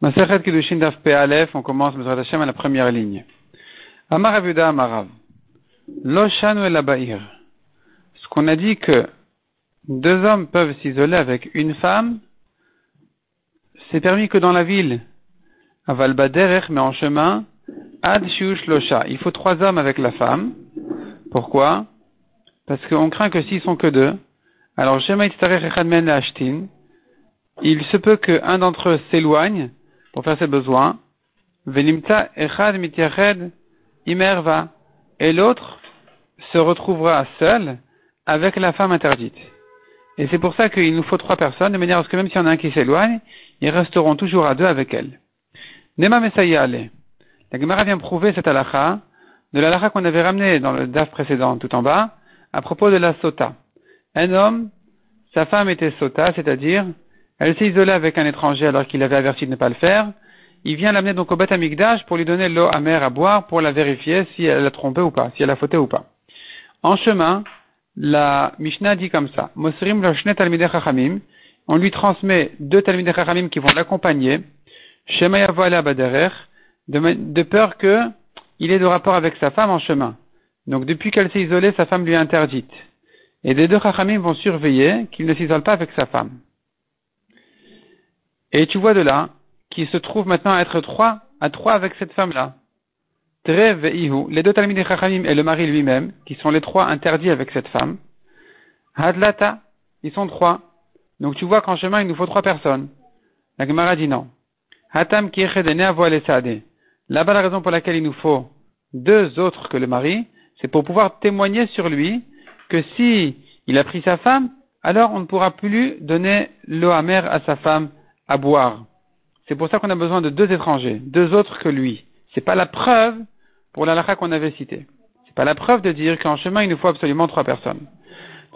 Masechet Kiddushin Daf Aleph, on commence Bezrat Hashem à la première ligne. Amar Amarav. El. Ce qu'on a dit que deux hommes peuvent s'isoler avec une femme, c'est permis que dans la ville. Aval Baderech, mais en chemin, Ad. Il faut trois hommes avec la femme. Pourquoi? Parce qu'on craint que s'ils sont que deux, alors Shema Itzarech Echad Men Ashtin, il se peut qu'un d'entre eux s'éloigne pour faire ses besoins. Venimta echad mitiached imerva. Et l'autre se retrouvera seul avec la femme interdite. Et c'est pour ça qu'il nous faut trois personnes, de manière à ce que même s'il y en a un qui s'éloigne, ils resteront toujours à deux avec elle. Nema Ale. La Gemara vient prouver cette halakha de la halakha qu'on avait ramené dans le DAF précédent, tout en bas, à propos de la sota. Un homme, sa femme était sota, c'est-à-dire elle s'est isolée avec un étranger alors qu'il avait averti de ne pas le faire. Il vient l'amener donc au Beth pour lui donner l'eau amère à boire pour la vérifier si elle a trompé ou pas, si elle a fauté ou pas. En chemin, la Mishnah dit comme ça. Mosrim chachamim. On lui transmet deux talmidei chachamim qui vont l'accompagner. baderer. De peur que il ait de rapport avec sa femme en chemin. Donc depuis qu'elle s'est isolée, sa femme lui est interdite. Et les deux chachamim vont surveiller qu'il ne s'isole pas avec sa femme. Et tu vois de là qu'il se trouve maintenant à être trois, à trois avec cette femme-là. Trev et Ihu, les deux Talmidei Chachamim et le mari lui-même, qui sont les trois interdits avec cette femme. Hadlata, ils sont trois. Donc tu vois qu'en chemin, il nous faut trois personnes. La Gemara dit non. Hatam Là-bas, la raison pour laquelle il nous faut deux autres que le mari, c'est pour pouvoir témoigner sur lui que si il a pris sa femme, alors on ne pourra plus donner l'eau amère à sa femme à boire. C'est pour ça qu'on a besoin de deux étrangers, deux autres que lui. C'est pas la preuve pour la qu'on avait citée. C'est pas la preuve de dire qu'en chemin il nous faut absolument trois personnes.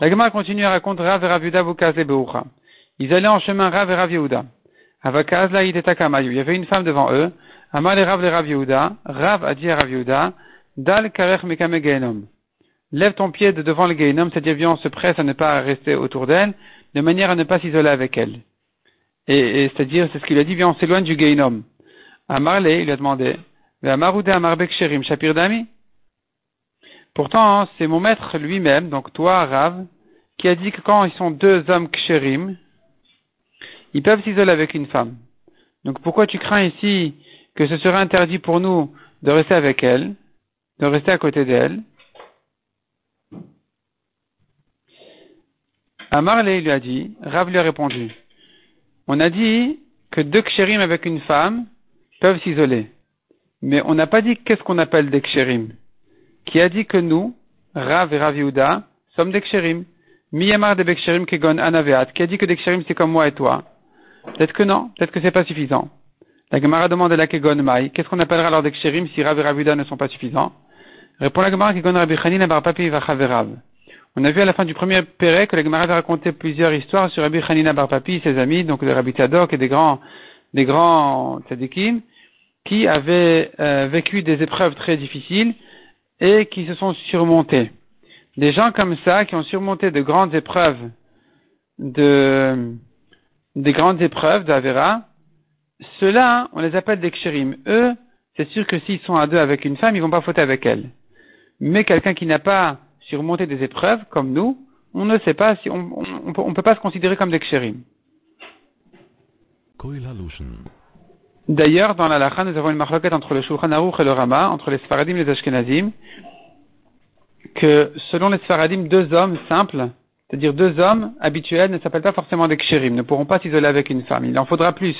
La continue à raconter Rav et Rav et Beucha. Ils allaient en chemin Rav et Rav Yehuda. Il y avait une femme devant eux. Amal et Rav et Rav Yehuda. Rav a dit à Rav Yehuda, Dal karech mekame Lève ton pied de devant le Geinom, c'est-à-dire se presse à ne pas rester autour d'elle, de manière à ne pas s'isoler avec elle. Et, c'est-à-dire, c'est ce qu'il a dit, viens, on s'éloigne du Gainom. Amarle, il a demandé, Shapir Dami. Pourtant, c'est mon maître lui-même, donc toi, Rav, qui a dit que quand ils sont deux hommes ksherim, ils peuvent s'isoler avec une femme. Donc pourquoi tu crains ici que ce serait interdit pour nous de rester avec elle, de rester à côté d'elle? Amarle lui a dit, Rav lui a répondu, on a dit que deux kshérim avec une femme peuvent s'isoler. Mais on n'a pas dit qu'est-ce qu'on appelle des kshérim. Qui a dit que nous, Rav et Rav Yehuda, sommes des kshérim. Miyamar de Beksherim Kegon Anaveat, qui a dit que des kshérim c'est comme moi et toi. Peut-être que non, peut-être que c'est pas suffisant. La Gemara demande à la Kegon Mai, qu'est-ce qu'on appellera alors des kshérim si Rav et Rav Yehuda ne sont pas suffisants? Répond la Gemara Kegon Rabbi Chanina Bar Papi Vachaverav. On a vu à la fin du premier Pérec que la Gemara avait raconté plusieurs histoires sur Rabbi Hanina Bar Papi, ses amis, donc de Rabbi Tadok et des grands, des grands tzadikim, qui avaient euh, vécu des épreuves très difficiles et qui se sont surmontés. Des gens comme ça, qui ont surmonté de grandes épreuves, de, des grandes épreuves d'Avera, ceux-là, on les appelle des kshérim. Eux, c'est sûr que s'ils sont à deux avec une femme, ils vont pas fauter avec elle. Mais quelqu'un qui n'a pas surmonter des épreuves, comme nous, on ne sait pas si on ne peut, pas se considérer comme des kshérim. D'ailleurs, dans la lacha, nous avons une marloquette entre le Shulchan Aruch et le Rama, entre les Sfaradim et les Ashkenazim, que selon les Sfaradim, deux hommes simples, c'est-à-dire deux hommes habituels, ne s'appellent pas forcément des kshérim, ne pourront pas s'isoler avec une femme. Il en faudra plus.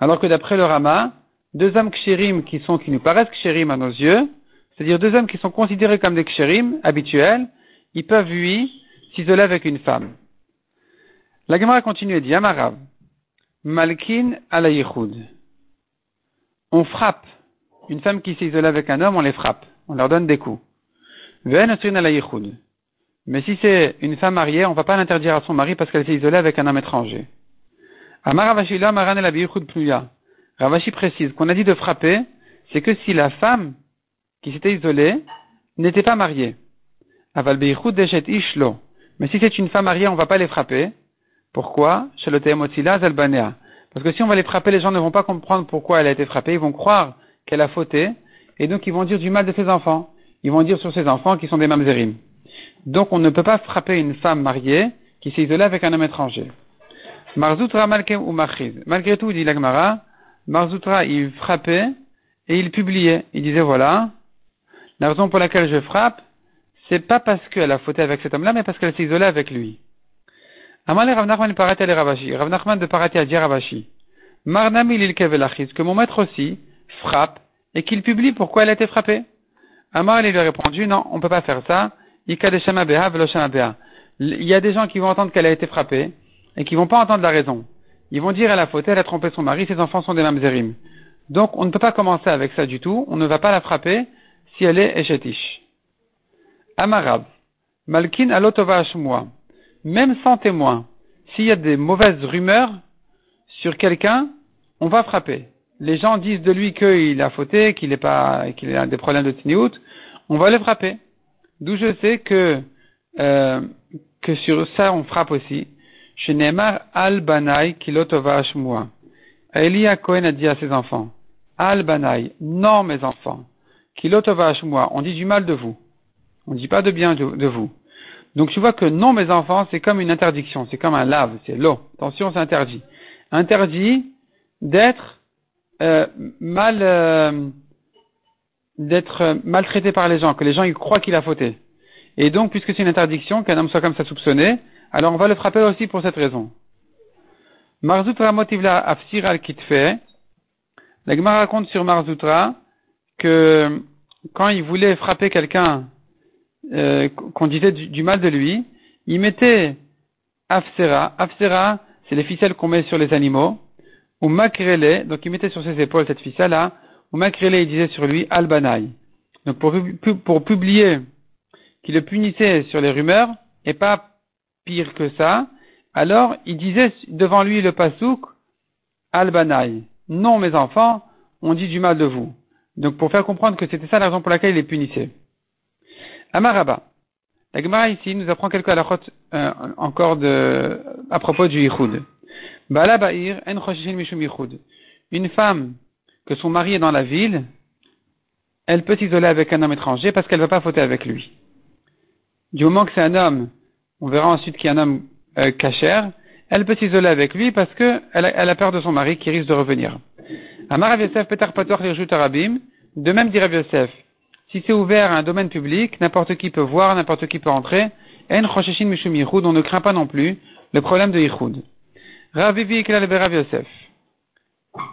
Alors que d'après le Rama, deux hommes kshérim qui sont, qui nous paraissent kshérim à nos yeux, c'est-à-dire deux hommes qui sont considérés comme des kshérim habituels, ils peuvent, lui, s'isoler avec une femme. La Gemara continue et dit, Amarav, Malkin ala On frappe une femme qui s'isole avec un homme, on les frappe. On leur donne des coups. Mais si c'est une femme mariée, on ne va pas l'interdire à son mari parce qu'elle s'est isolée avec un homme étranger. Ravashi précise qu'on a dit de frapper, c'est que si la femme qui s'était isolée n'était pas mariée. Aval ishlo. Mais si c'est une femme mariée, on ne va pas les frapper. Pourquoi? Parce que si on va les frapper, les gens ne vont pas comprendre pourquoi elle a été frappée. Ils vont croire qu'elle a fauté. Et donc, ils vont dire du mal de ses enfants. Ils vont dire sur ses enfants qu'ils sont des mamzerim. Donc, on ne peut pas frapper une femme mariée qui s'est isolée avec un homme étranger. Marzoutra malkem ou Malgré tout, dit l'Agmara, Marzoutra, il frappait et il publiait. Il disait, voilà, la raison pour laquelle je frappe, c'est pas parce qu'elle a fauté avec cet homme-là, mais parce qu'elle s'est isolée avec lui. Amale Rav Nachman Parati al Ravashi. Rav Nachman de Parati a dit Ravashi. Marnami lilke que mon maître aussi frappe et qu'il publie pourquoi elle a été frappée. Amar il lui a répondu, non, on ne peut pas faire ça. Il y a des gens qui vont entendre qu'elle a été frappée et qui vont pas entendre la raison. Ils vont dire elle a fauté, elle a trompé son mari, ses enfants sont des mamzerim. Donc on ne peut pas commencer avec ça du tout, on ne va pas la frapper si elle est échetiche. Amarab. Malkin alotova moi même sans témoin, s'il y a des mauvaises rumeurs sur quelqu'un, on va frapper. Les gens disent de lui qu'il a fauté, qu'il pas, qu'il a des problèmes de tiniout, on va le frapper. D'où je sais que, euh, que sur ça on frappe aussi. Chez Neymar al banai kilotova. Elia Cohen a dit à ses enfants, al banai, non mes enfants, on dit du mal de vous. On ne dit pas de bien de vous. Donc tu vois que non, mes enfants, c'est comme une interdiction, c'est comme un lave, c'est l'eau. Attention, c'est interdit. Interdit d'être euh, mal euh, d'être maltraité par les gens, que les gens ils croient qu'il a fauté. Et donc, puisque c'est une interdiction, qu'un homme soit comme ça soupçonné, alors on va le frapper aussi pour cette raison. Marzoutra motivla afsir al kitfe. La Gemara raconte sur Marzoutra que quand il voulait frapper quelqu'un euh, qu'on disait du, mal de lui, il mettait afsera. Afsera, c'est les ficelles qu'on met sur les animaux. Ou makrele, donc il mettait sur ses épaules cette ficelle-là. Ou makrele, il disait sur lui albanaï. Donc pour, pour publier qu'il le punissait sur les rumeurs, et pas pire que ça, alors il disait devant lui le pasouk albanaï. Non, mes enfants, on dit du mal de vous. Donc pour faire comprendre que c'était ça la raison pour laquelle il les punissait. Amaraba. La Gemara ici nous apprend quelques halachot euh, encore de, à propos du yichud. Une femme que son mari est dans la ville, elle peut s'isoler avec un homme étranger parce qu'elle ne va pas fauter avec lui. Du moment que c'est un homme, on verra ensuite qu'il y a un homme euh, cachère, elle peut s'isoler avec lui parce qu'elle a, elle a peur de son mari qui risque de revenir. Amar Yosef Peter Pator Arabim, de même dit Rav Yosef, si c'est ouvert à un domaine public, n'importe qui peut voir, n'importe qui peut entrer. En choshishin mishum yichud, on ne craint pas non plus le problème de yichud. Ravivi Rav Yosef?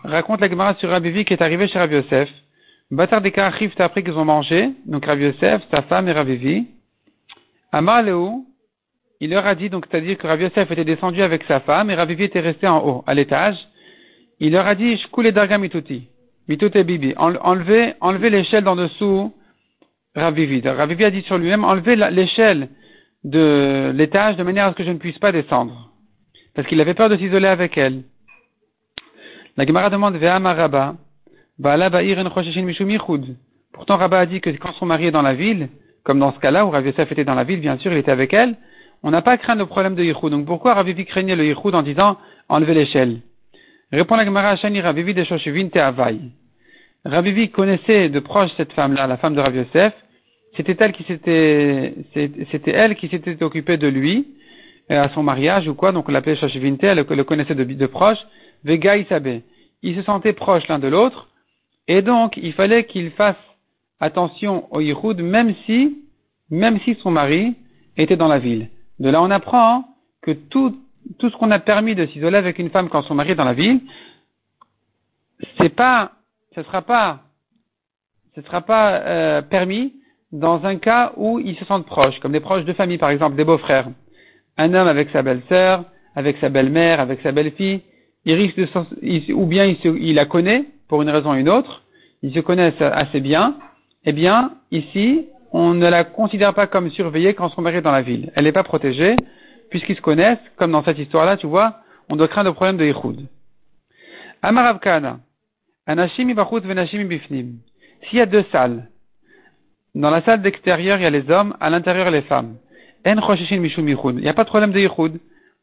Raconte la Gemara sur Ravivi qui est arrivé chez Rav Yosef. Batar des appris qu'ils ont mangé, donc Rav Yosef, sa femme et Ravivi. Amar il leur a dit, donc c'est-à-dire que Rav était descendu avec sa femme et Ravivi était resté en haut, à l'étage. Il leur a dit, Shkule darga mituti. Mitute bibi. Enlevez, enlevez l'échelle d'en dessous Ravivi. Ravivi a dit sur lui-même, enlever l'échelle de l'étage de manière à ce que je ne puisse pas descendre. Parce qu'il avait peur de s'isoler avec elle. La Gemara demande, Ve'ama Rabba, Pourtant, Rabba a dit que quand son mari est dans la ville, comme dans ce cas-là où Rav était dans la ville, bien sûr, il était avec elle, on n'a pas craint le problème de Yichud. Donc pourquoi Ravivi craignait le Yichud en disant enlever l'échelle? Répond la Gemara Shani Ravivi de Shoshivin Te Ravivi connaissait de proche cette femme-là, la femme de Rav Yosef, c'était elle qui s'était, c'était elle qui s'était occupée de lui euh, à son mariage ou quoi, donc on l'appelait Shashivinte, elle le connaissait de, proche. Vega Isabe. Ils se sentaient proches l'un de l'autre, et donc il fallait qu'il fasse attention au Yichud, même si, même si son mari était dans la ville. De là, on apprend que tout, tout ce qu'on a permis de s'isoler avec une femme quand son mari est dans la ville, ce sera pas, ce sera pas euh, permis dans un cas où ils se sentent proches, comme des proches de famille, par exemple, des beaux-frères. Un homme avec sa belle-sœur, avec sa belle-mère, avec sa belle-fille, il risque de, ou bien il, la connaît pour une raison ou une autre, ils se connaissent assez bien, eh bien, ici, on ne la considère pas comme surveillée quand son mari est dans la ville. Elle n'est pas protégée, puisqu'ils se connaissent, comme dans cette histoire-là, tu vois, on doit craindre le problème de Yichud. Amarav Kana. Anashim venashim bifnim. S'il y a deux salles, dans la salle d'extérieur, il y a les hommes, à l'intérieur, les femmes. En Il n'y a pas de problème de yichud.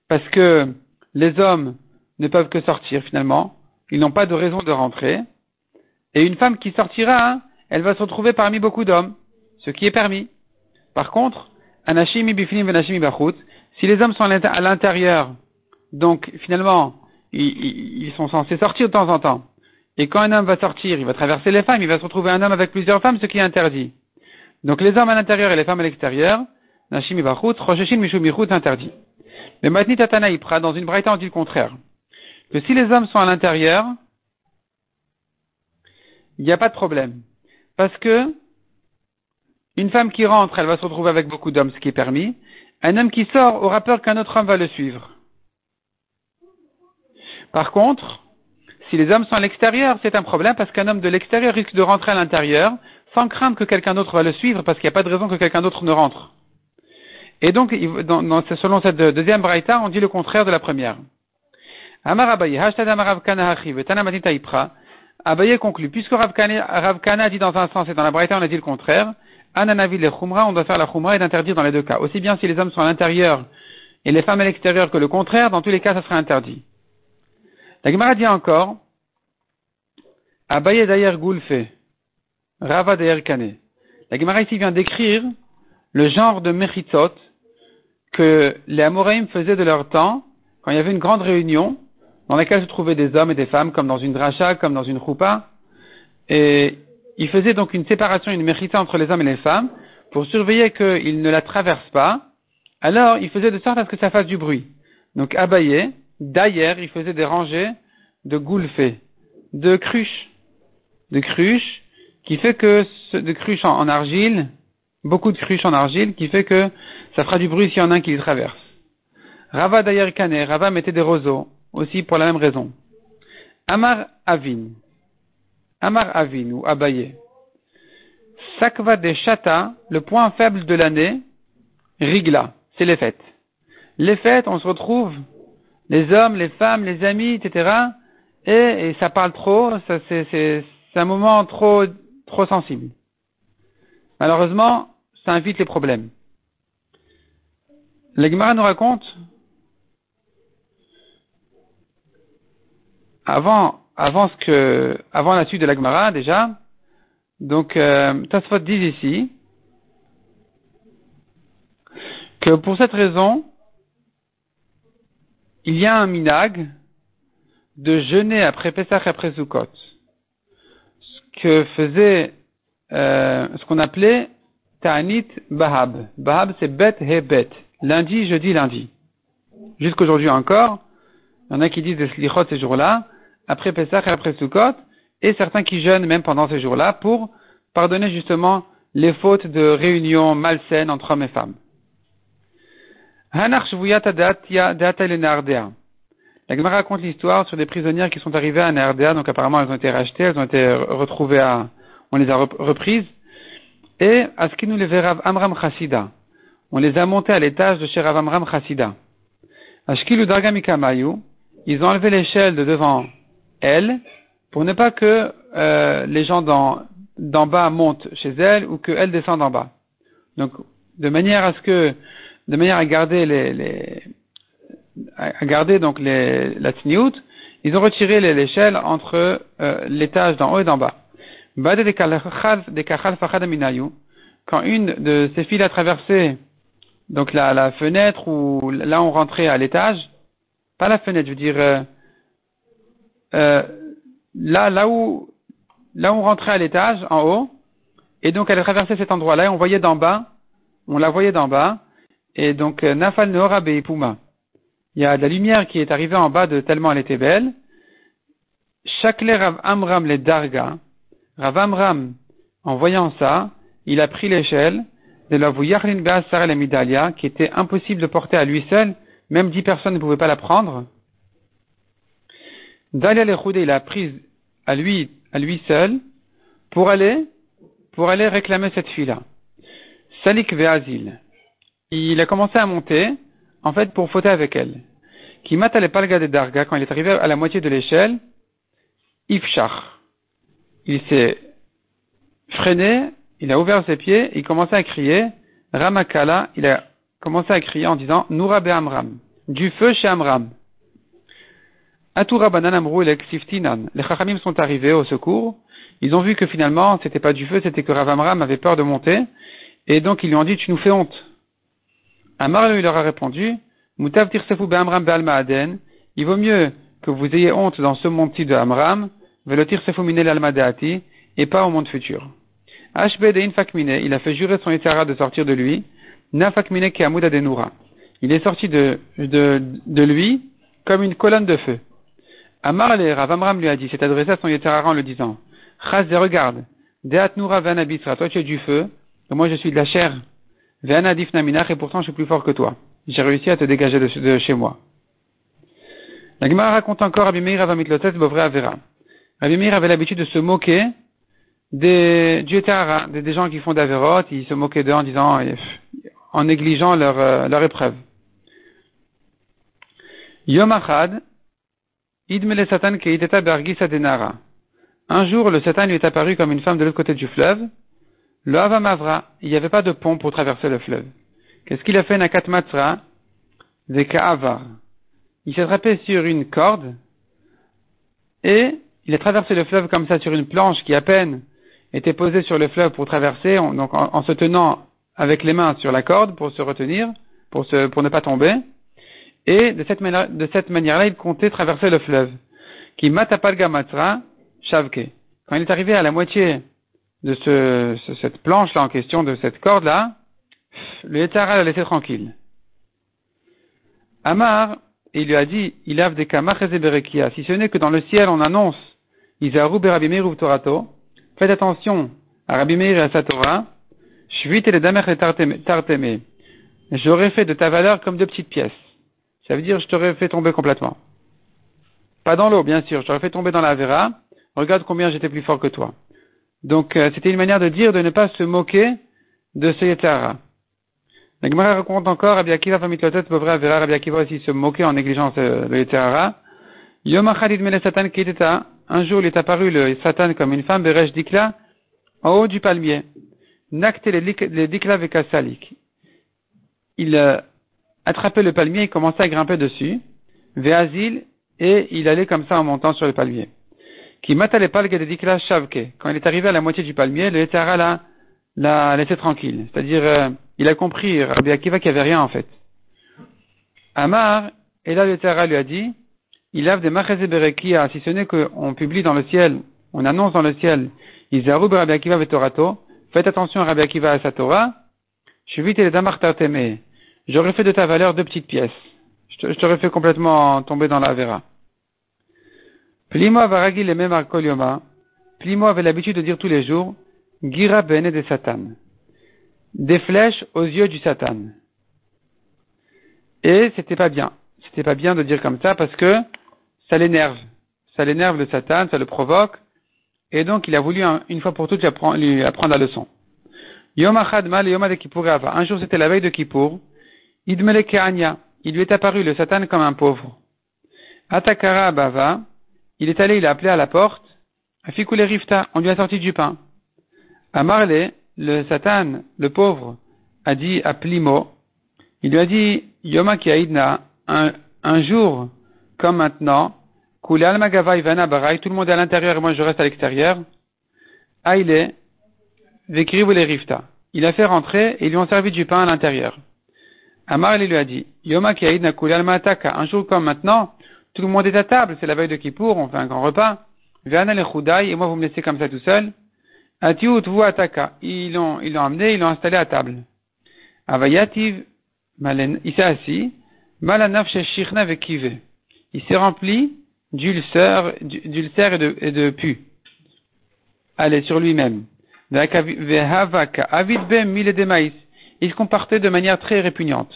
Parce que les hommes ne peuvent que sortir finalement. Ils n'ont pas de raison de rentrer. Et une femme qui sortira, hein, elle va se retrouver parmi beaucoup d'hommes, ce qui est permis. Par contre, anashimi bifinim venashimi bachut, si les hommes sont à l'intérieur, donc finalement, ils, sont censés sortir de temps en temps. Et quand un homme va sortir, il va traverser les femmes, il va se retrouver un homme avec plusieurs femmes, ce qui est interdit. Donc les hommes à l'intérieur et les femmes à l'extérieur, Nashim Ibachut, Rosheshin Mishum interdit. Mais Matni Tatana Ipra, dans une braïta, on dit le contraire. Que si les hommes sont à l'intérieur, il n'y a pas de problème. Parce que une femme qui rentre, elle va se retrouver avec beaucoup d'hommes, ce qui est permis. Un homme qui sort aura peur qu'un autre homme va le suivre. Par contre, si les hommes sont à l'extérieur, c'est un problème parce qu'un homme de l'extérieur risque de rentrer à l'intérieur sans craindre que quelqu'un d'autre va le suivre parce qu'il n'y a pas de raison que quelqu'un d'autre ne rentre. Et donc, selon cette deuxième braïta, on dit le contraire de la première. Amar Abaye, hashtag Amarav Kana Abaye conclut, puisque Rav Kana dit dans un sens et dans la braïta on a dit le contraire, Ananavi le Khumra, on doit faire la Khumra et d'interdire dans les deux cas. Aussi bien si les hommes sont à l'intérieur et les femmes à l'extérieur que le contraire, dans tous les cas, ça serait interdit. La Gemara dit encore, Abaye d'ailleurs Goulfe, Rava d'ailleurs Kane. La Gemara ici vient décrire le genre de mechitzot que les Amoraïm faisaient de leur temps quand il y avait une grande réunion dans laquelle se trouvaient des hommes et des femmes, comme dans une dracha, comme dans une choupa, et ils faisaient donc une séparation, une mechitza entre les hommes et les femmes, pour surveiller qu'ils ne la traversent pas, alors ils faisaient de sorte à ce que ça fasse du bruit. Donc Abaye, D'ailleurs, il faisait des rangées de goulfées, de cruches, de cruches, qui fait que, de cruches en, argile, beaucoup de cruches en argile, qui fait que ça fera du bruit s'il y en a un qui les traverse. Rava d'ailleurs Kané, Rava mettait des roseaux, aussi pour la même raison. Amar Avin, Amar Avin ou Abaye. Sakva de Chata, le point faible de l'année, Rigla, c'est les fêtes. Les fêtes, on se retrouve les hommes, les femmes, les amis, etc. Et, ça parle trop, c'est, un moment trop, sensible. Malheureusement, ça invite les problèmes. La nous raconte, avant, avant ce que, avant la suite de la déjà, donc euh, Tasfot dit ici que pour cette raison, il y a un minag de jeûner après Pesach et après Sukkot. Ce que faisait, euh, ce qu'on appelait Ta'anit Bahab. Bahab, c'est bet he bet. Lundi, jeudi, lundi. Jusqu'aujourd'hui encore, il y en a qui disent des slichot ces jours-là, après Pesach et après Sukkot, et certains qui jeûnent même pendant ces jours-là pour pardonner justement les fautes de réunion malsaines entre hommes et femmes. La Gemara raconte l'histoire sur des prisonnières qui sont arrivées à Nardea, donc apparemment elles ont été rachetées, elles ont été retrouvées à, on les a reprises, et à ce nous les Rav Amram Chassida. On les a montées à l'étage de chez Rav Amram Chassida. Ashkilu Dargamikamayu, ils ont enlevé l'échelle de devant elles, pour ne pas que euh, les gens d'en bas montent chez elles ou qu'elles descendent en bas. Donc, de manière à garder la tniout, ils ont retiré l'échelle entre euh, l'étage d'en haut et d'en bas. Quand une de ces filles a traversé donc la, la fenêtre ou là on rentrait à l'étage, pas la fenêtre, je veux dire euh, là là où là où on rentrait à l'étage en haut, et donc elle a traversé cet endroit-là et on voyait d'en bas, on la voyait d'en bas, et donc, euh, Nafal Neora Puma. Il y a de la lumière qui est arrivée en bas de tellement elle était belle. Chakle Rav Amram le Darga. Rav Amram, en voyant ça, il a pris l'échelle de la Vuyachlin Sarah la Midalia, qui était impossible de porter à lui seul, même dix personnes ne pouvaient pas la prendre. Dalia le il a prise à lui, à lui seul, pour aller, pour aller réclamer cette fille-là. Salik Veazil il a commencé à monter, en fait, pour fauter avec elle. Qui mata le palga de Darga, quand il est arrivé à la moitié de l'échelle, Ifshach. Il s'est freiné, il a ouvert ses pieds, il commençait à crier, Ramakala, il a commencé à crier en disant, Noura Amram, du feu chez Amram. Atura Bananam et Les Chachamim sont arrivés au secours. Ils ont vu que finalement, c'était pas du feu, c'était que Ravamram avait peur de monter. Et donc, ils lui ont dit, tu nous fais honte. Amar lui leur a répondu, Mutav Tirsefu Be'amram Be'alma Aden. Il vaut mieux que vous ayez honte dans ce monde-ci de Amram, Velotir Sefu Minel Almadeati, et pas au monde futur. Ashbedein Fakmine, il a fait jurer son Yitzhara de sortir de lui. Na Fakmine Keamouda Denura. Il est sorti de, de, de lui comme une colonne de feu. Amar le Ravamram lui a dit, s'est adressé à son Yetzirah en le disant, Chaz regarde, Deat Noura Vanabisra, toi tu es du feu, moi je suis de la chair. Vanadif Naminach, et pourtant je suis plus fort que toi. J'ai réussi à te dégager de, chez moi. La Gemara raconte encore Abimir Avamitlotes Bovre Avera. Abimir avait l'habitude de se moquer des, du des, des gens qui font d'Averot, il se moquait d'eux en disant, en négligeant leur, euh, leur épreuve. Yom Achad, Un jour, le Satan lui est apparu comme une femme de l'autre côté du fleuve. Le Avamavra, il n'y avait pas de pont pour traverser le fleuve. Qu'est-ce qu'il a fait Nakat Matzra Ka'avar. Il s'est attrapé sur une corde et il a traversé le fleuve comme ça sur une planche qui à peine était posée sur le fleuve pour traverser, donc en, se tenant avec les mains sur la corde pour se retenir, pour ne pas tomber. Et de cette, manière-là, il comptait traverser le fleuve. Qui shavke. Quand il est arrivé à la moitié de ce, cette planche-là en question, de cette corde-là, le Yetzara l'a laissé tranquille. Amar, il lui a dit, il a des. Si ce n'est que dans le ciel on annonce, berabimir torato, faites attention à Rabbi Meir et à sa Torah, Shvit et damer tarteme. J'aurais fait de ta valeur comme deux petites pièces. Ça veut dire je t'aurais fait tomber complètement. Pas dans l'eau, bien sûr, je t'aurais fait tomber dans la vera. Regarde combien j'étais plus fort que toi. Donc euh, c'était une manière de dire de ne pas se moquer de ce Yetzara. La Gemara raconte encore, Rabbi Akiva Famitlotet Bovre Avera, Rabbi Akiva aussi se moquer en négligeant le Yetzara. Yom Achad Mele Satan Kedeta, un jour il est apparu le Satan comme une femme, Beresh Dikla, en haut du palmier. Nakte le Dikla Vekasalik. Il euh, attrapait le palmier et commençait à grimper dessus, Veazil, et il allait comme ça en montant sur le palmier. Qui les de shavke. Quand il est arrivé à la moitié du palmier, le Yetzara l'a laissé tranquille. C'est-à-dire, euh, il a compris, Rabbi Akiva, qu'il n'y avait rien en fait. Amar, et là le Yetzara lui a dit, il a des berekia, si ce n'est qu'on publie dans le ciel, on annonce dans le ciel, Izaru Rabbi Akiva vetorato, faites attention à Rabbi Akiva et à sa Torah, Shuvit et damar j'aurais fait de ta valeur deux petites pièces. Je t'aurais fait complètement tomber dans la vera. Plimo le même Plimo avait l'habitude de dire tous les jours, Gira bene de Satan. Des flèches aux yeux du Satan. Et c'était pas bien. C'était pas bien de dire comme ça parce que ça l'énerve. Ça l'énerve le Satan, ça le provoque. Et donc il a voulu une fois pour toutes lui apprendre, lui apprendre la leçon. Yom Achad Mal Yom Un jour c'était la veille de Kippour. Il lui est apparu le Satan comme un pauvre. Atakara Bava, il est allé, il a appelé à la porte. Afikule Rifta, on lui a sorti du pain. À Marley, le Satan, le pauvre, a dit à Plimo, il lui a dit, Yoma un, jour comme maintenant, Kulal Magava Ivana Barai, tout le monde est à l'intérieur et moi je reste à l'extérieur. Aile, Vekrivu Rifta. Il a fait rentrer et ils lui ont servi du pain à l'intérieur. Amar lui a dit, Yoma Mataka, un jour comme maintenant, tout le monde est à table, c'est la veille de Kippour, on fait un grand repas. Vana le et moi vous me laissez comme ça tout seul. Atiut vous ataka. Ils l'ont, ils l'ont amené, ils l'ont installé à table. Avayativ, il s'est assis. Malanaf shechirna vekive. Il s'est rempli d'ulcère, d'ulcère et de, et de pu. Allez, sur lui-même. Vehavaka, avid bem mille de il se comportait de manière très répugnante.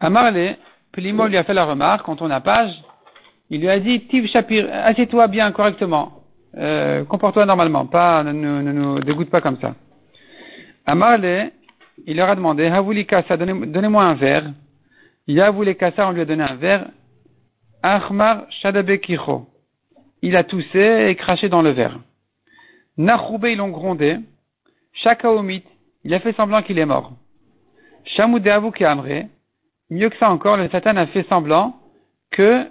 Amarle, Plimo lui a fait la remarque, quand on a page, il lui a dit, Tiv Shapir, assieds-toi bien, correctement, euh, comporte-toi normalement, pas, ne, nous dégoûte pas comme ça. Amarle, il leur a demandé, Havouli Kassa, donnez-moi un verre. Yavouli Kassa, on lui a donné un verre. Ahmar Shadabe Kicho. Il a toussé et craché dans le verre. Nachoube, ils l'ont grondé. Shakaomit, il a fait semblant qu'il est mort. Shamoudéavou qui amré, mieux que ça encore, le Satan a fait semblant que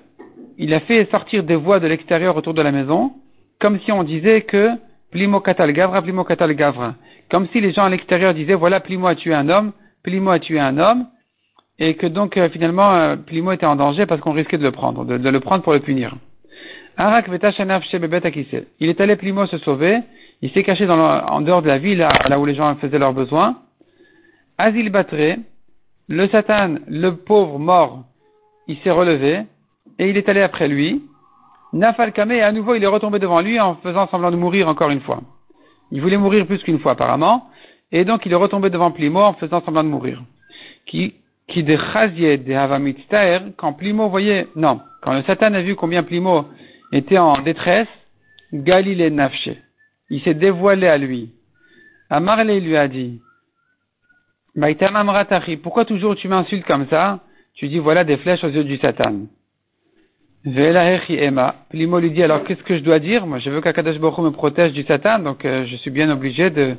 il a fait sortir des voix de l'extérieur autour de la maison, comme si on disait que plimo katal gavra, plimo katal gavra. Comme si les gens à l'extérieur disaient, voilà, plimo a tué un homme, plimo a tué un homme, et que donc euh, finalement euh, Plimo était en danger parce qu'on risquait de le prendre, de, le prendre pour le punir. Arak Il est allé Plimo se sauver, il s'est caché en dehors de la ville, là où les gens faisaient leurs besoins. Azil Batre, le Satan, le pauvre mort, il s'est relevé et il est allé après lui. Nafal Kame, à nouveau il est retombé devant lui en faisant semblant de mourir encore une fois. Il voulait mourir plus qu'une fois apparemment, et donc il est retombé devant Plimo en faisant semblant de mourir. Qui, qui de de Havamitztaer, quand Plimo voyait, non, quand le Satan a vu combien Plimo était en détresse, Galilée Nafche. Il s'est dévoilé à lui. Amarle lui a dit, pourquoi toujours tu m'insultes comme ça? Tu dis voilà des flèches aux yeux du Satan. Plimo lui dit alors qu'est-ce que je dois dire? Moi je veux qu'Akadash Baruch me protège du Satan, donc euh, je suis bien obligé de,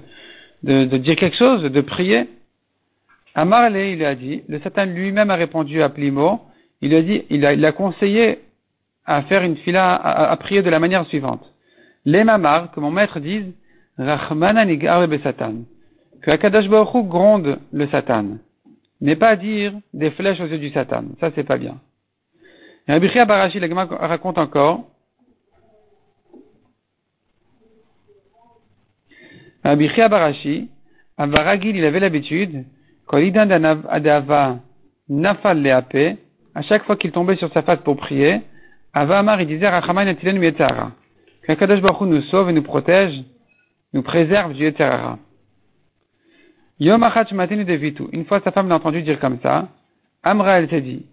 de, dire quelque chose, de prier. Amarle, il a dit, le Satan lui-même a répondu à Plimo, il a dit, il a, il a conseillé à faire une fila, à, prier de la manière suivante. Les mamar, que mon maître dise, Rachmana Satan. Que Akadash Baruch gronde le Satan. Mais pas dire des flèches aux yeux du Satan. Ça, c'est pas bien. Et Rabbi Barashi, raconte encore, Rabbi Barashi, Avaragil, il avait l'habitude, nafal leape, à chaque fois qu'il tombait sur sa face pour prier, Ava Amar, disait, Rachaman atilen yetzara. Qu'Akadosh Baruch nous sauve et nous protège, nous préserve du yetzara. Yom devitu. Une fois sa femme l'a entendu dire comme ça, Amra, elle s'est dit,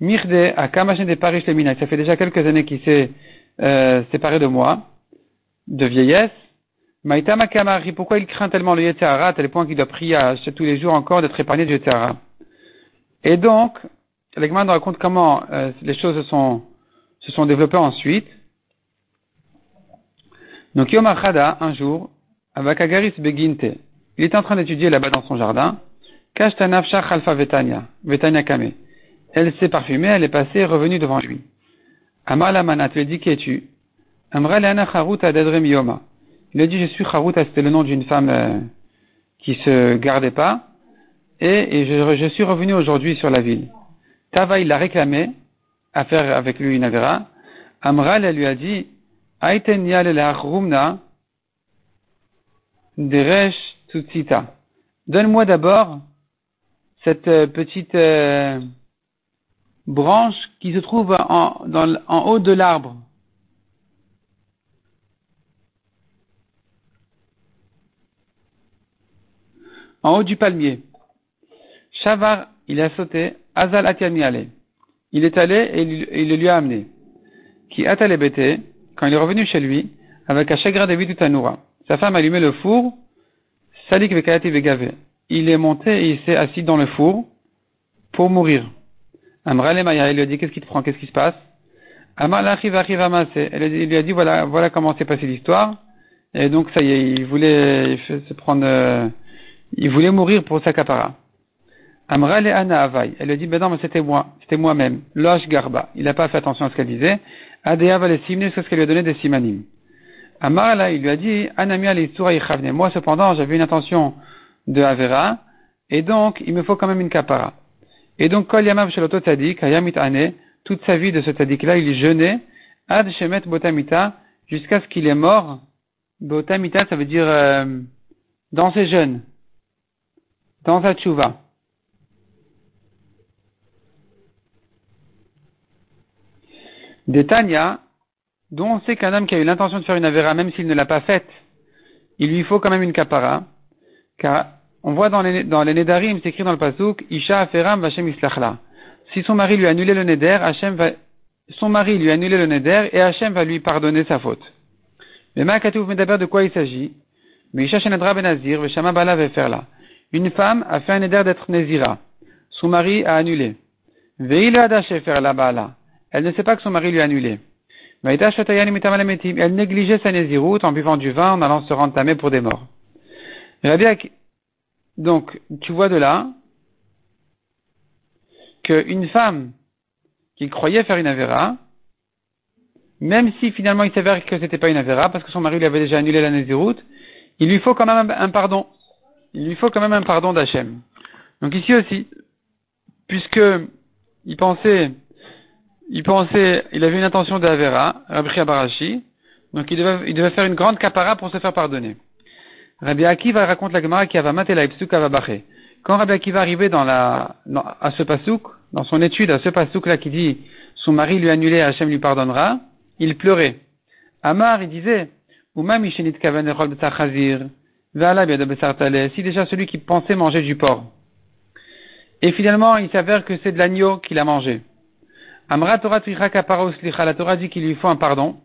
Mirde a kamashin de parish le Ça fait déjà quelques années qu'il s'est euh, séparé de moi, de vieillesse. Maïtama Kamari, pourquoi il craint tellement le Yetzirah à tel point qu'il doit prier tous les jours encore d'être épargné du Yetzirah? Et donc, l'Egman nous raconte comment euh, les choses se sont, se sont développées ensuite. Donc Yom Achada, un jour, avec Agaris Beginte, il était en train d'étudier là-bas dans son jardin, Kashtanafsha Khalfa Vetania, Vetania Kame. Elle s'est parfumée, elle est passée, revenue devant lui. Amar Lamanat, lui dit, qui es-tu? Amra Leana Charut Adadrem Yoma. Il a dit, je suis Haruta, c'était le nom d'une femme euh, qui se gardait pas. Et, je, suis revenu aujourd'hui sur la ville. Tava, il l'a réclamé à faire avec lui une avera. Amral, lui a dit, Aiten yal deresh tutsita. Donne-moi d'abord cette euh, petite euh, branche qui se trouve en, haut de l'arbre. en haut du palmier. Shavar, il a sauté, Azal Atiani Il est allé et il, le lui a amené. Qui atale bêté, quand il est revenu chez lui, avec un chagrin de vie Tanoura. Sa femme allumé le four, Salik Vekayati Vegave. Il est monté et il s'est assis dans le four pour mourir. Amrale Maya, il lui a dit, qu'est-ce qui te prend, qu'est-ce qui se passe? Amar Elle lui a dit, voilà, voilà comment s'est passée l'histoire. Et donc, ça y est, il voulait se prendre, euh, il voulait mourir pour sa capara. Amra le Ana Avai. Elle lui a dit, ben non, mais c'était moi, c'était moi-même. Losh Garba. Il n'a pas fait attention à ce qu'elle disait. Adea va les simne, c'est ce qu'elle lui a donné des simanim. Amar là, il lui a dit, Anamia. Moi, cependant, j'avais une intention de Avera, et donc, il me faut quand même une capara. Et donc, Kol Yamav Shaloto Tzadik, Hayamit Ane, toute sa vie de ce Tzadik-là, il jeûnait, Ad Shemet Botamita, jusqu'à ce qu'il est mort. Botamita, ça veut dire, euh, dans ses jeûnes dans sa tchouva. Des Tanya, dont on sait qu'un homme qui a eu l'intention de faire une avéra, même s'il ne l'a pas faite, il lui faut quand même une kapara, car on voit dans les, dans les Nedarim, c'est dans le Pasuk, Isha Aferam Vashem Islachla. Si son mari lui a annulé le Neder, Hachem va, son mari lui a annulé le Neder et Hachem va lui pardonner sa faute. Mais Ma'akatouf Medaber de quoi il s'agit? Mais Isha Shenedra Benazir, Veshama Bala là. Une femme a fait un éder d'être Nézira. Son mari a annulé. faire la Elle ne sait pas que son mari lui a annulé. Elle négligeait sa Néziroute en buvant du vin, en allant se rentamer pour des morts. Donc, tu vois de là qu'une femme qui croyait faire une avéra, même si finalement il s'avère que c'était pas une Avera, parce que son mari lui avait déjà annulé la Néziroute, il lui faut quand même un, pardon. Il lui faut quand même un pardon d'Hachem. Donc ici aussi, puisque il pensait, il pensait, il avait une intention d'Avera, Rabbi Barashi, donc il devait, devait faire une grande capara pour se faire pardonner. Rabbi Akiva raconte la Gemara qui avait maté la Quand Rabbi Akiva arrivait dans la, à ce pasouk, dans son étude à ce pasouk là qui dit son mari lui a annulé, Hachem lui pardonnera, il pleurait. Amar, il disait, si déjà celui qui pensait manger du porc. Et finalement, il s'avère que c'est de l'agneau qu'il a mangé. Amra Torah la Torah dit qu'il lui faut un pardon.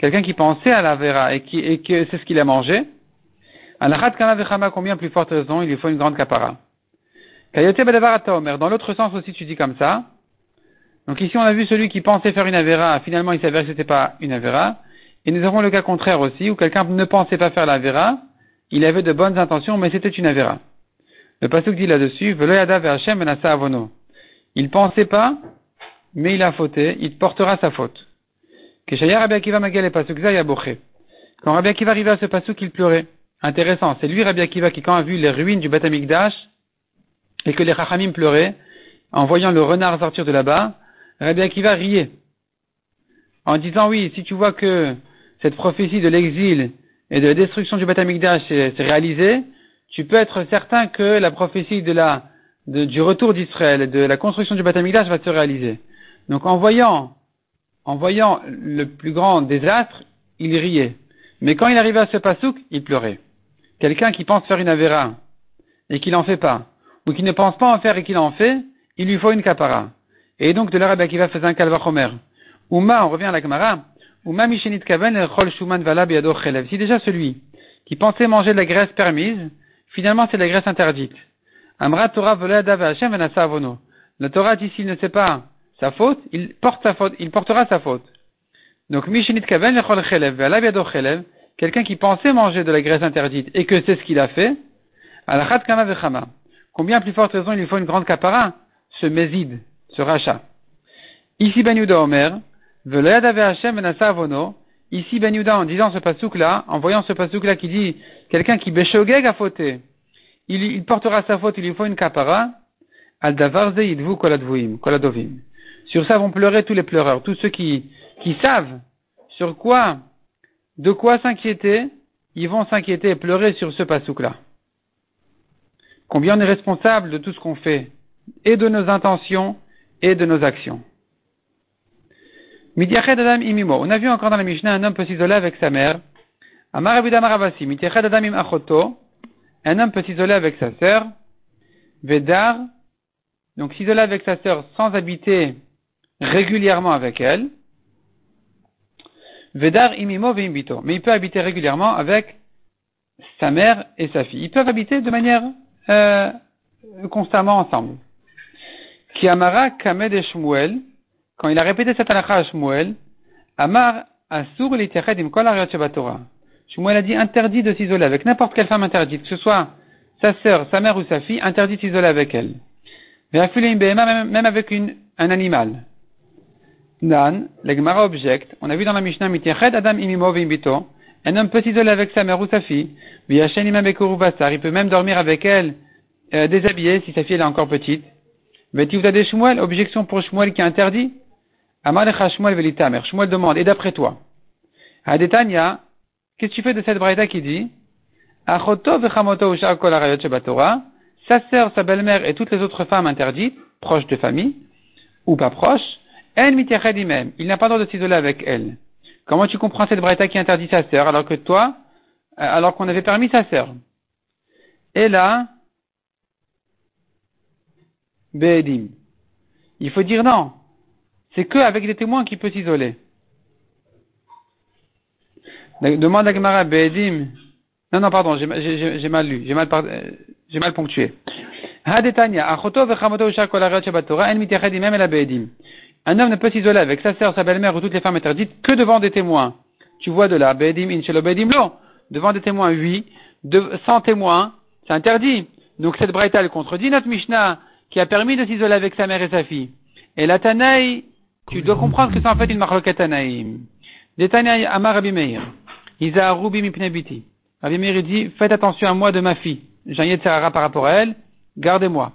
Quelqu'un qui pensait à la vera et, qui, et que c'est ce qu'il a mangé. Combien plus forte raison, il lui faut une grande kapara. Dans l'autre sens aussi, tu dis comme ça. Donc ici, on a vu celui qui pensait faire une Avera, finalement il s'avère que ce n'était pas une Avera. Et nous avons le cas contraire aussi, où quelqu'un ne pensait pas faire la Avera, il avait de bonnes intentions, mais c'était une Avera. Le pasuk dit là-dessus, Il pensait pas, mais il a fauté, il portera sa faute. Quand Rabbi Akiva arrivait à ce pasuk, il pleurait. Intéressant, c'est lui Rabbi Akiva qui quand a vu les ruines du Batamikdash, et que les Chachamim pleuraient, en voyant le renard sortir de là-bas, Rabbi Akiva riait en disant oui, si tu vois que cette prophétie de l'exil et de la destruction du Beth s'est réalisée, tu peux être certain que la prophétie de la, du retour d'Israël et de la construction du Beth va se réaliser. Donc en voyant, en voyant le plus grand désastre, il riait. Mais quand il arrivait à ce pasouk, il pleurait. Quelqu'un qui pense faire une avéra et qui n'en fait pas, ou qui ne pense pas en faire et qui l'en fait, il lui faut une capara. Et donc de là, Rabbi Akiva faisait un kalvachomer. Uma, on revient à la Gemara. Uma mishenit kaven chol shuman vala chelev. Si déjà celui qui pensait manger de la graisse permise, finalement c'est la graisse interdite. Amra Torah Hashem avono. La Torah dit s'il ne sait pas sa faute, il porte sa faute, il portera sa faute. Donc mishenit kaven chol chelev. Quelqu'un qui pensait manger de la graisse interdite et que c'est ce qu'il a fait, alachat kana vechama. Combien plus forte raison il lui faut une grande capara, ce méside ce rachat. Ici Ben Yuda Omer, Ici Ben Yuda en disant ce pasouk là, en voyant ce pasouk là qui dit quelqu'un qui béchogeg a fauté, il, il, portera sa faute, il lui faut une kapara. Al davarze idvu koladovim. Sur ça vont pleurer tous les pleureurs, tous ceux qui, qui savent sur quoi, de quoi s'inquiéter, ils vont s'inquiéter et pleurer sur ce pasouk là. Combien on est responsable de tout ce qu'on fait et de nos intentions et de nos actions. Adam imimo. On a vu encore dans la Mishnah un homme peut s'isoler avec sa mère. Amar Maravasi. Adam im achoto. Un homme peut s'isoler avec sa sœur. Vedar. Donc s'isoler avec sa sœur sans habiter régulièrement avec elle. Vedar imimo veimbito. Mais il peut habiter régulièrement avec sa mère et sa fille. Ils peuvent habiter de manière euh, constamment ensemble. Qui amara kamed et quand il a répété cette halakha à Shmuel, Amar asur im kol. Shmuel a dit interdit de s'isoler avec n'importe quelle femme interdite, que ce soit sa sœur, sa mère ou sa fille, interdit de s'isoler avec elle. Même avec un animal. Dan, l'Egmara objecte, on a vu dans la Mishnah, Adam imimo bito, un homme peut s'isoler avec sa mère ou sa fille, il peut même dormir avec elle, euh, si sa fille est encore petite. des Shmuel, objection pour Shmuel qui interdit. Amalecha Shmuel velitamer. Shmuel demande, et d'après toi? Hadetania, qu'est-ce que tu fais de cette braïta qui dit? Achoto vechamoto kol arayot sa sœur, sa belle-mère et toutes les autres femmes interdites, proches de famille, ou pas proches, en même. Il n'a pas le droit de s'isoler avec elle. Comment tu comprends cette braïta qui interdit sa sœur alors que toi, euh, alors qu'on avait permis sa sœur? Et là, Be'edim. Il faut dire non. C'est que avec des témoins qu'il peut s'isoler. Demande à Gemara Be'edim. Non, non, pardon, j'ai mal lu, j'ai mal, j'ai mal ponctué. Un homme ne peut s'isoler avec sa sœur, sa belle-mère ou toutes les femmes interdites que devant des témoins. Tu vois de là, Be'edim, Inchelo Be'edim, non. Devant des témoins, oui. Sans témoins, c'est interdit. Donc cette braïta, elle contredit notre Mishnah qui a permis de s'isoler avec sa mère et sa fille. Et la Tanaï, tu dois comprendre que c'est en fait une marloquet Tanaïm. Des Tanaï Amar Rabbi Meir. Isa Rubi Mipnebiti. Rabbi Meir dit, faites attention à moi de ma fille. J'ai un par rapport à elle, gardez-moi.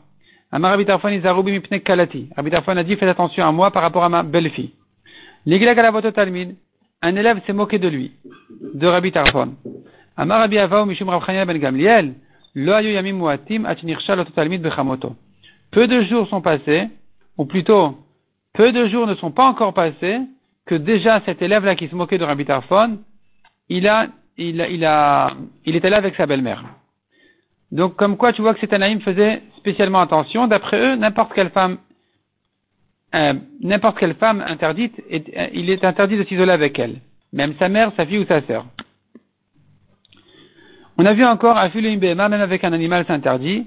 Amar Rabbi Tarfon Isa Rubi Mipne Kalati. Rabbi Tarfon a dit, faites attention à moi par rapport à ma belle-fille. L'Igla Galavoto Talmid. Un élève s'est moqué de lui. De Rabbi Tarfon. Amar Rabbi Avao Mishum Rav Ben Gamliel. Lo ayu yamim muatim atinirshal Talmid bechamoto. Peu de jours sont passés, ou plutôt, peu de jours ne sont pas encore passés, que déjà cet élève-là qui se moquait de Rabbi il a, il a, il a, il était là avec sa belle-mère. Donc, comme quoi, tu vois que cet Anaïm faisait spécialement attention. D'après eux, n'importe quelle femme, euh, n'importe quelle femme interdite, euh, il est interdit de s'isoler avec elle. Même sa mère, sa fille ou sa sœur. On a vu encore, à même avec un animal, c'est interdit.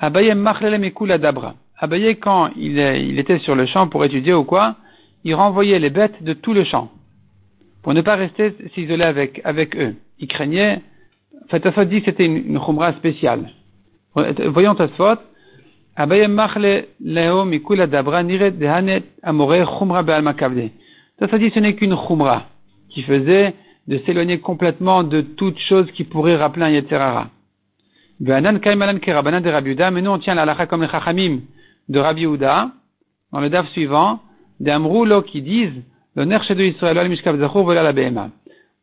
Abaye Machlele Dabra. Abaye, quand il, il, était sur le champ pour étudier ou quoi, il renvoyait les bêtes de tout le champ. Pour ne pas rester s'isoler avec, avec eux. Il craignait, Fatafot dit c'était une, une khumra spéciale. Voyons Tasfot. Abaye Machle Leo Mikula Dabra Nire Dehanet Amore Khumra Be'al Makavde. Tasfot dit ce n'est qu'une khumra qui faisait de s'éloigner complètement de toute chose qui pourrait rappeler un Rabbi mais nous on tient la comme les chachamim de Rabbi Yehuda, dans le daf suivant, des qui disent, le la.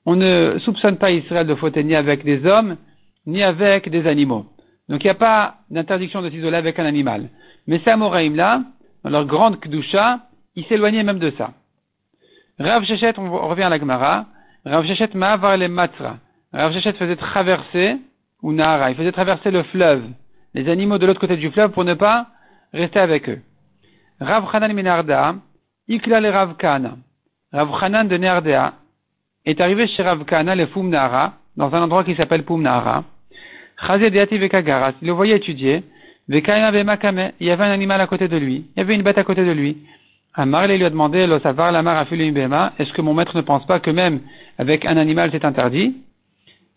On ne soupçonne pas Israël de fauter ni avec des hommes, ni avec des animaux. Donc il n'y a pas d'interdiction de s'isoler avec un animal. Mais ces Amoraïm là, dans leur grande Kdusha, ils s'éloignaient même de ça. Rav Shechet, on revient à la Gemara, Rav Shechet ma'avar le matra. Rav Shechet faisait traverser ou Nahara. Il faisait traverser le fleuve, les animaux de l'autre côté du fleuve pour ne pas rester avec eux. Rav Hanan Ikla le Rav Kana. Rav Hanan de Nardea est arrivé chez Rav Kana, le Fum Nahara, dans un endroit qui s'appelle Pum Nahara. Vekagaras, il le voyait étudier. Vekaya Vemakame, il y avait un animal à côté de lui, il y avait une bête à côté de lui. Amar lui a demandé, Lo savar la mar est-ce que mon maître ne pense pas que même avec un animal c'est interdit?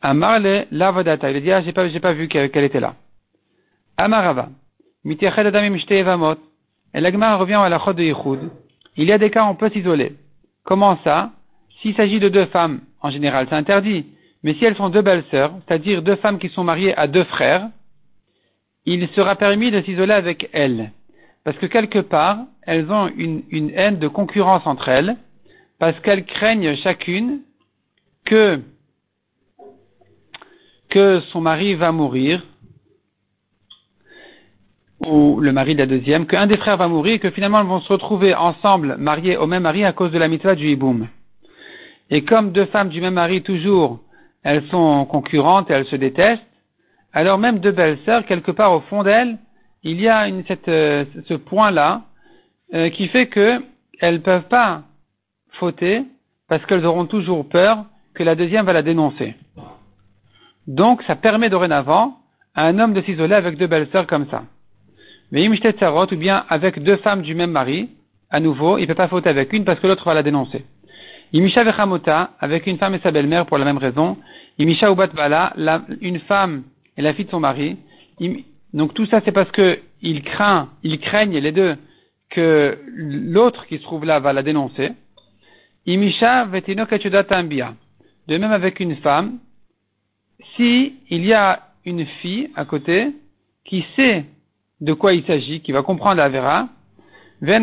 Amarle lavadata. Il a dit, ah, j'ai pas, j'ai pas vu qu'elle était là. Amarava. Et l'agma revient à la chod de Yichud. Il y a des cas où on peut s'isoler. Comment ça? S'il s'agit de deux femmes, en général, c'est interdit. Mais si elles sont deux belles sœurs, c'est-à-dire deux femmes qui sont mariées à deux frères, il sera permis de s'isoler avec elles. Parce que quelque part, elles ont une, une haine de concurrence entre elles, parce qu'elles craignent chacune que que son mari va mourir, ou le mari de la deuxième, qu'un des frères va mourir et que finalement ils vont se retrouver ensemble, mariés au même mari à cause de la mitzvah du hiboum. Et comme deux femmes du même mari toujours, elles sont concurrentes et elles se détestent, alors même deux belles sœurs, quelque part au fond d'elles, il y a une, cette, euh, ce point-là euh, qui fait qu'elles ne peuvent pas fauter parce qu'elles auront toujours peur que la deuxième va la dénoncer. Donc, ça permet dorénavant à un homme de s'isoler avec deux belles sœurs comme ça. Ou bien avec deux femmes du même mari, à nouveau, il ne peut pas fauter avec une parce que l'autre va la dénoncer. Imisha Vechamota, avec une femme et sa belle-mère pour la même raison. Imisha Ubat Bala, une femme et la fille de son mari. Donc tout ça, c'est parce que il craint, ils craignent les deux que l'autre qui se trouve là va la dénoncer. Imisha Vetino De même avec une femme si il y a une fille à côté qui sait de quoi il s'agit, qui va comprendre la vera, bien,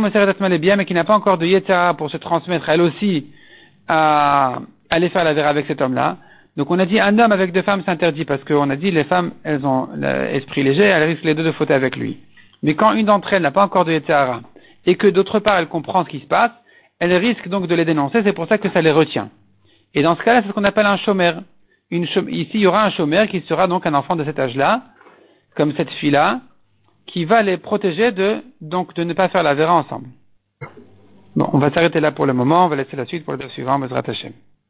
mais qui n'a pas encore de yetara pour se transmettre elle aussi à aller faire la vera avec cet homme-là. Donc on a dit un homme avec deux femmes s'interdit parce qu'on a dit les femmes elles ont l'esprit léger, elles risquent les deux de fauter avec lui. Mais quand une d'entre elles n'a pas encore de yetara et que d'autre part elle comprend ce qui se passe, elle risque donc de les dénoncer, c'est pour ça que ça les retient. Et dans ce cas-là, c'est ce qu'on appelle un chômeur ici, il y aura un chômeur qui sera donc un enfant de cet âge-là, comme cette fille-là, qui va les protéger de, donc, de ne pas faire la vera ensemble. Bon, on va s'arrêter là pour le moment, on va laisser la suite pour le suivant, Bezrat Hashem.